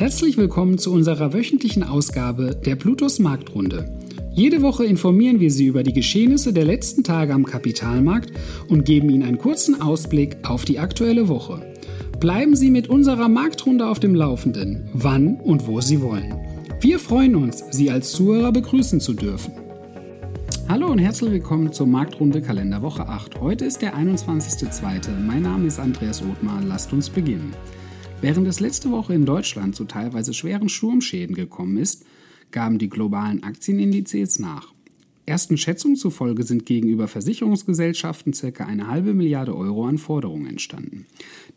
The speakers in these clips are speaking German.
Herzlich willkommen zu unserer wöchentlichen Ausgabe der Plutos Marktrunde. Jede Woche informieren wir Sie über die Geschehnisse der letzten Tage am Kapitalmarkt und geben Ihnen einen kurzen Ausblick auf die aktuelle Woche. Bleiben Sie mit unserer Marktrunde auf dem Laufenden, wann und wo Sie wollen. Wir freuen uns, Sie als Zuhörer begrüßen zu dürfen. Hallo und herzlich willkommen zur Marktrunde Kalenderwoche 8. Heute ist der 21.02. Mein Name ist Andreas Othmar. Lasst uns beginnen. Während es letzte Woche in Deutschland zu teilweise schweren Sturmschäden gekommen ist, gaben die globalen Aktienindizes nach. Ersten Schätzungen zufolge sind gegenüber Versicherungsgesellschaften ca. eine halbe Milliarde Euro an Forderungen entstanden.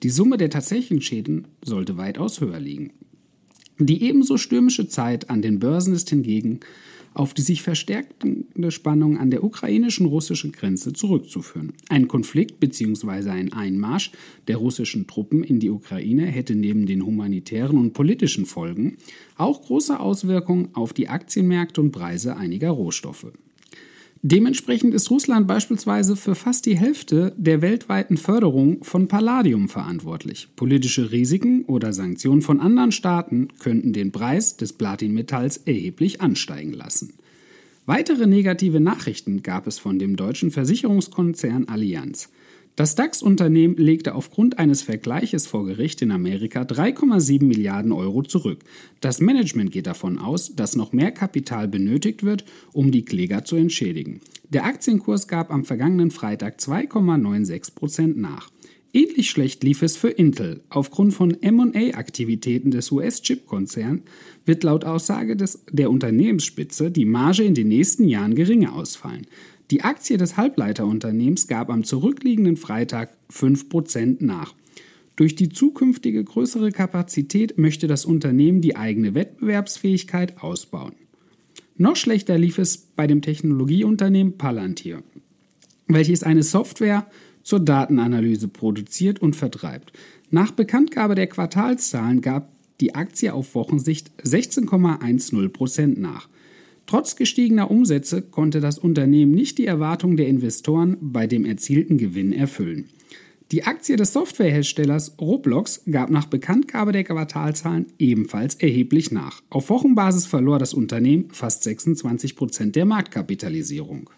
Die Summe der tatsächlichen Schäden sollte weitaus höher liegen. Die ebenso stürmische Zeit an den Börsen ist hingegen auf die sich verstärkende Spannung an der ukrainischen russischen Grenze zurückzuführen. Ein Konflikt bzw. ein Einmarsch der russischen Truppen in die Ukraine hätte neben den humanitären und politischen Folgen auch große Auswirkungen auf die Aktienmärkte und Preise einiger Rohstoffe. Dementsprechend ist Russland beispielsweise für fast die Hälfte der weltweiten Förderung von Palladium verantwortlich. Politische Risiken oder Sanktionen von anderen Staaten könnten den Preis des Platinmetalls erheblich ansteigen lassen. Weitere negative Nachrichten gab es von dem deutschen Versicherungskonzern Allianz. Das DAX-Unternehmen legte aufgrund eines Vergleiches vor Gericht in Amerika 3,7 Milliarden Euro zurück. Das Management geht davon aus, dass noch mehr Kapital benötigt wird, um die Kläger zu entschädigen. Der Aktienkurs gab am vergangenen Freitag 2,96 Prozent nach. Ähnlich schlecht lief es für Intel. Aufgrund von MA-Aktivitäten des US-Chip-Konzerns wird laut Aussage des, der Unternehmensspitze die Marge in den nächsten Jahren geringer ausfallen. Die Aktie des Halbleiterunternehmens gab am zurückliegenden Freitag 5% nach. Durch die zukünftige größere Kapazität möchte das Unternehmen die eigene Wettbewerbsfähigkeit ausbauen. Noch schlechter lief es bei dem Technologieunternehmen Palantir, welches eine Software zur Datenanalyse produziert und vertreibt. Nach Bekanntgabe der Quartalszahlen gab die Aktie auf Wochensicht 16,10% nach. Trotz gestiegener Umsätze konnte das Unternehmen nicht die Erwartungen der Investoren bei dem erzielten Gewinn erfüllen. Die Aktie des Softwareherstellers Roblox gab nach Bekanntgabe der Quartalzahlen ebenfalls erheblich nach. Auf Wochenbasis verlor das Unternehmen fast 26 Prozent der Marktkapitalisierung.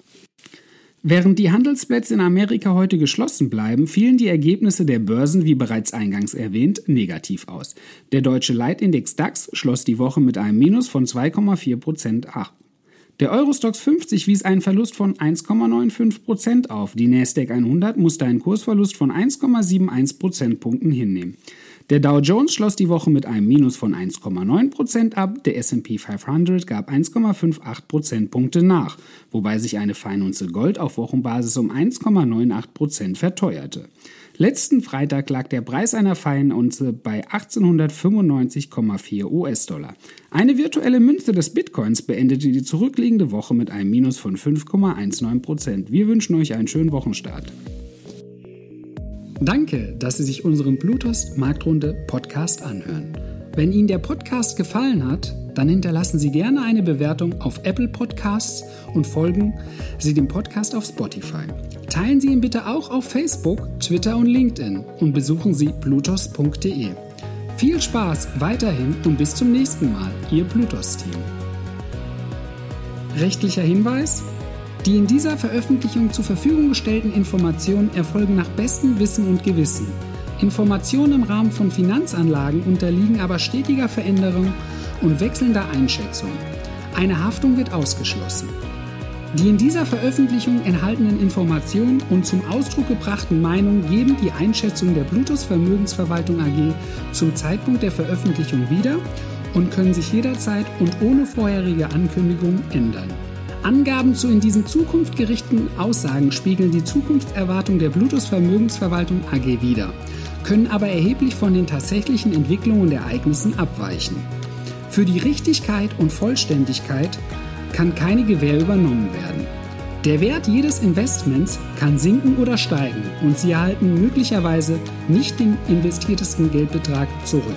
Während die Handelsplätze in Amerika heute geschlossen bleiben, fielen die Ergebnisse der Börsen, wie bereits eingangs erwähnt, negativ aus. Der deutsche Leitindex DAX schloss die Woche mit einem Minus von 2,4 Prozent ab. Der Eurostox 50 wies einen Verlust von 1,95 Prozent auf. Die Nasdaq 100 musste einen Kursverlust von 1,71 Prozentpunkten hinnehmen. Der Dow Jones schloss die Woche mit einem Minus von 1,9% ab, der SP 500 gab 1,58 Prozentpunkte nach, wobei sich eine Feinunze Gold auf Wochenbasis um 1,98% verteuerte. Letzten Freitag lag der Preis einer Feinunze bei 1895,4 US-Dollar. Eine virtuelle Münze des Bitcoins beendete die zurückliegende Woche mit einem Minus von 5,19%. Wir wünschen euch einen schönen Wochenstart. Danke, dass Sie sich unseren Bluetooth Marktrunde Podcast anhören. Wenn Ihnen der Podcast gefallen hat, dann hinterlassen Sie gerne eine Bewertung auf Apple Podcasts und folgen Sie dem Podcast auf Spotify. Teilen Sie ihn bitte auch auf Facebook, Twitter und LinkedIn und besuchen Sie blutos.de. Viel Spaß weiterhin und bis zum nächsten Mal, Ihr Blutos-Team. Rechtlicher Hinweis? Die in dieser Veröffentlichung zur Verfügung gestellten Informationen erfolgen nach bestem Wissen und Gewissen. Informationen im Rahmen von Finanzanlagen unterliegen aber stetiger Veränderung und wechselnder Einschätzung. Eine Haftung wird ausgeschlossen. Die in dieser Veröffentlichung enthaltenen Informationen und zum Ausdruck gebrachten Meinungen geben die Einschätzung der Bluetooth Vermögensverwaltung AG zum Zeitpunkt der Veröffentlichung wieder und können sich jederzeit und ohne vorherige Ankündigung ändern. Angaben zu in diesen Zukunft gerichteten Aussagen spiegeln die Zukunftserwartung der Bluetooth Vermögensverwaltung AG wider, können aber erheblich von den tatsächlichen Entwicklungen und Ereignissen abweichen. Für die Richtigkeit und Vollständigkeit kann keine Gewähr übernommen werden. Der Wert jedes Investments kann sinken oder steigen und Sie erhalten möglicherweise nicht den investiertesten Geldbetrag zurück.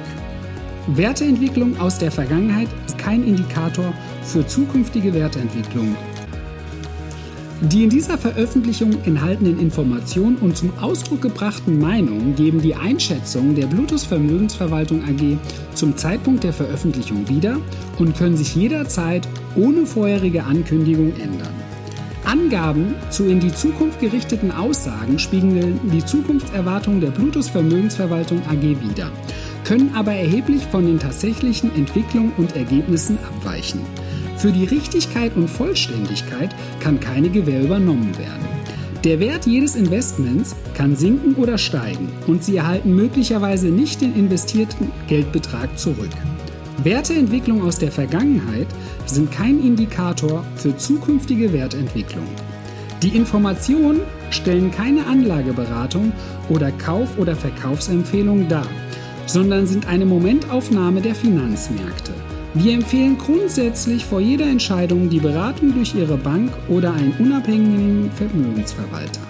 Werteentwicklung aus der Vergangenheit ist kein Indikator für zukünftige Werteentwicklung. Die in dieser Veröffentlichung enthaltenen Informationen und zum Ausdruck gebrachten Meinungen geben die Einschätzung der Bluetooth Vermögensverwaltung AG zum Zeitpunkt der Veröffentlichung wieder und können sich jederzeit ohne vorherige Ankündigung ändern. Angaben zu in die Zukunft gerichteten Aussagen spiegeln die Zukunftserwartungen der Bluetooth Vermögensverwaltung AG wider, können aber erheblich von den tatsächlichen Entwicklungen und Ergebnissen abweichen. Für die Richtigkeit und Vollständigkeit kann keine Gewähr übernommen werden. Der Wert jedes Investments kann sinken oder steigen und Sie erhalten möglicherweise nicht den investierten Geldbetrag zurück. Werteentwicklungen aus der Vergangenheit sind kein Indikator für zukünftige Wertentwicklung. Die Informationen stellen keine Anlageberatung oder Kauf- oder Verkaufsempfehlung dar, sondern sind eine Momentaufnahme der Finanzmärkte. Wir empfehlen grundsätzlich vor jeder Entscheidung die Beratung durch Ihre Bank oder einen unabhängigen Vermögensverwalter.